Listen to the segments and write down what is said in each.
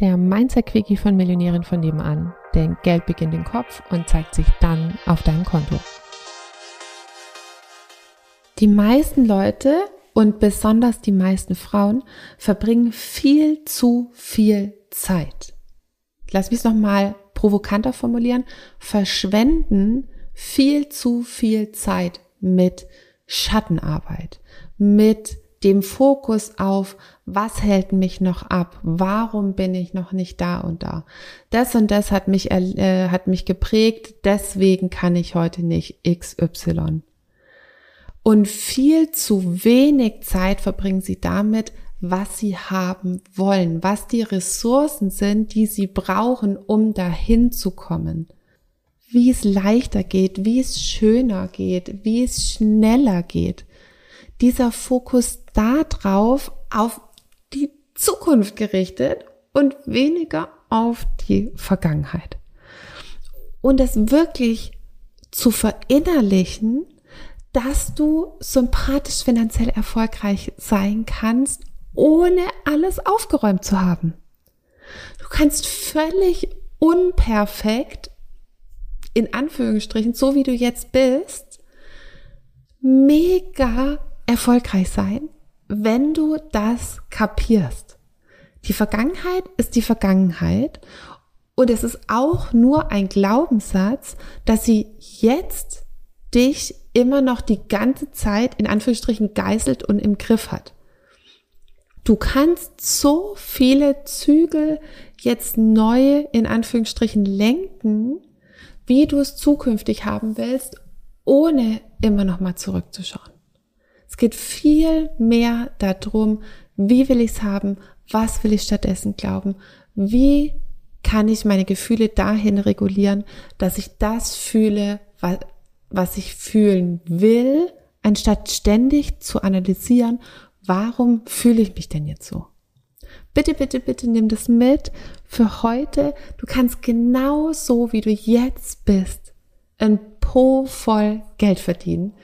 der Mindset-Quickie von Millionären von nebenan. Denn Geld beginnt im Kopf und zeigt sich dann auf deinem Konto. Die meisten Leute und besonders die meisten Frauen verbringen viel zu viel Zeit. Lass mich es nochmal provokanter formulieren. Verschwenden viel zu viel Zeit mit Schattenarbeit, mit dem Fokus auf, was hält mich noch ab? Warum bin ich noch nicht da und da? Das und das hat mich, äh, hat mich geprägt, deswegen kann ich heute nicht XY. Und viel zu wenig Zeit verbringen sie damit, was sie haben wollen, was die Ressourcen sind, die sie brauchen, um dahin zu kommen. Wie es leichter geht, wie es schöner geht, wie es schneller geht. Dieser Fokus darauf, auf die Zukunft gerichtet und weniger auf die Vergangenheit. Und es wirklich zu verinnerlichen, dass du sympathisch finanziell erfolgreich sein kannst, ohne alles aufgeräumt zu haben. Du kannst völlig unperfekt, in Anführungsstrichen, so wie du jetzt bist, mega erfolgreich sein, wenn du das kapierst. Die Vergangenheit ist die Vergangenheit und es ist auch nur ein Glaubenssatz, dass sie jetzt dich immer noch die ganze Zeit in Anführungsstrichen geißelt und im Griff hat. Du kannst so viele Zügel jetzt neu in Anführungsstrichen lenken, wie du es zukünftig haben willst, ohne immer noch mal zurückzuschauen. Es geht viel mehr darum, wie will ich es haben, was will ich stattdessen glauben, wie kann ich meine Gefühle dahin regulieren, dass ich das fühle, was, was ich fühlen will, anstatt ständig zu analysieren, warum fühle ich mich denn jetzt so? Bitte, bitte, bitte nimm das mit für heute. Du kannst genau so, wie du jetzt bist, ein Po voll Geld verdienen,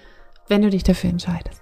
wenn du dich dafür entscheidest.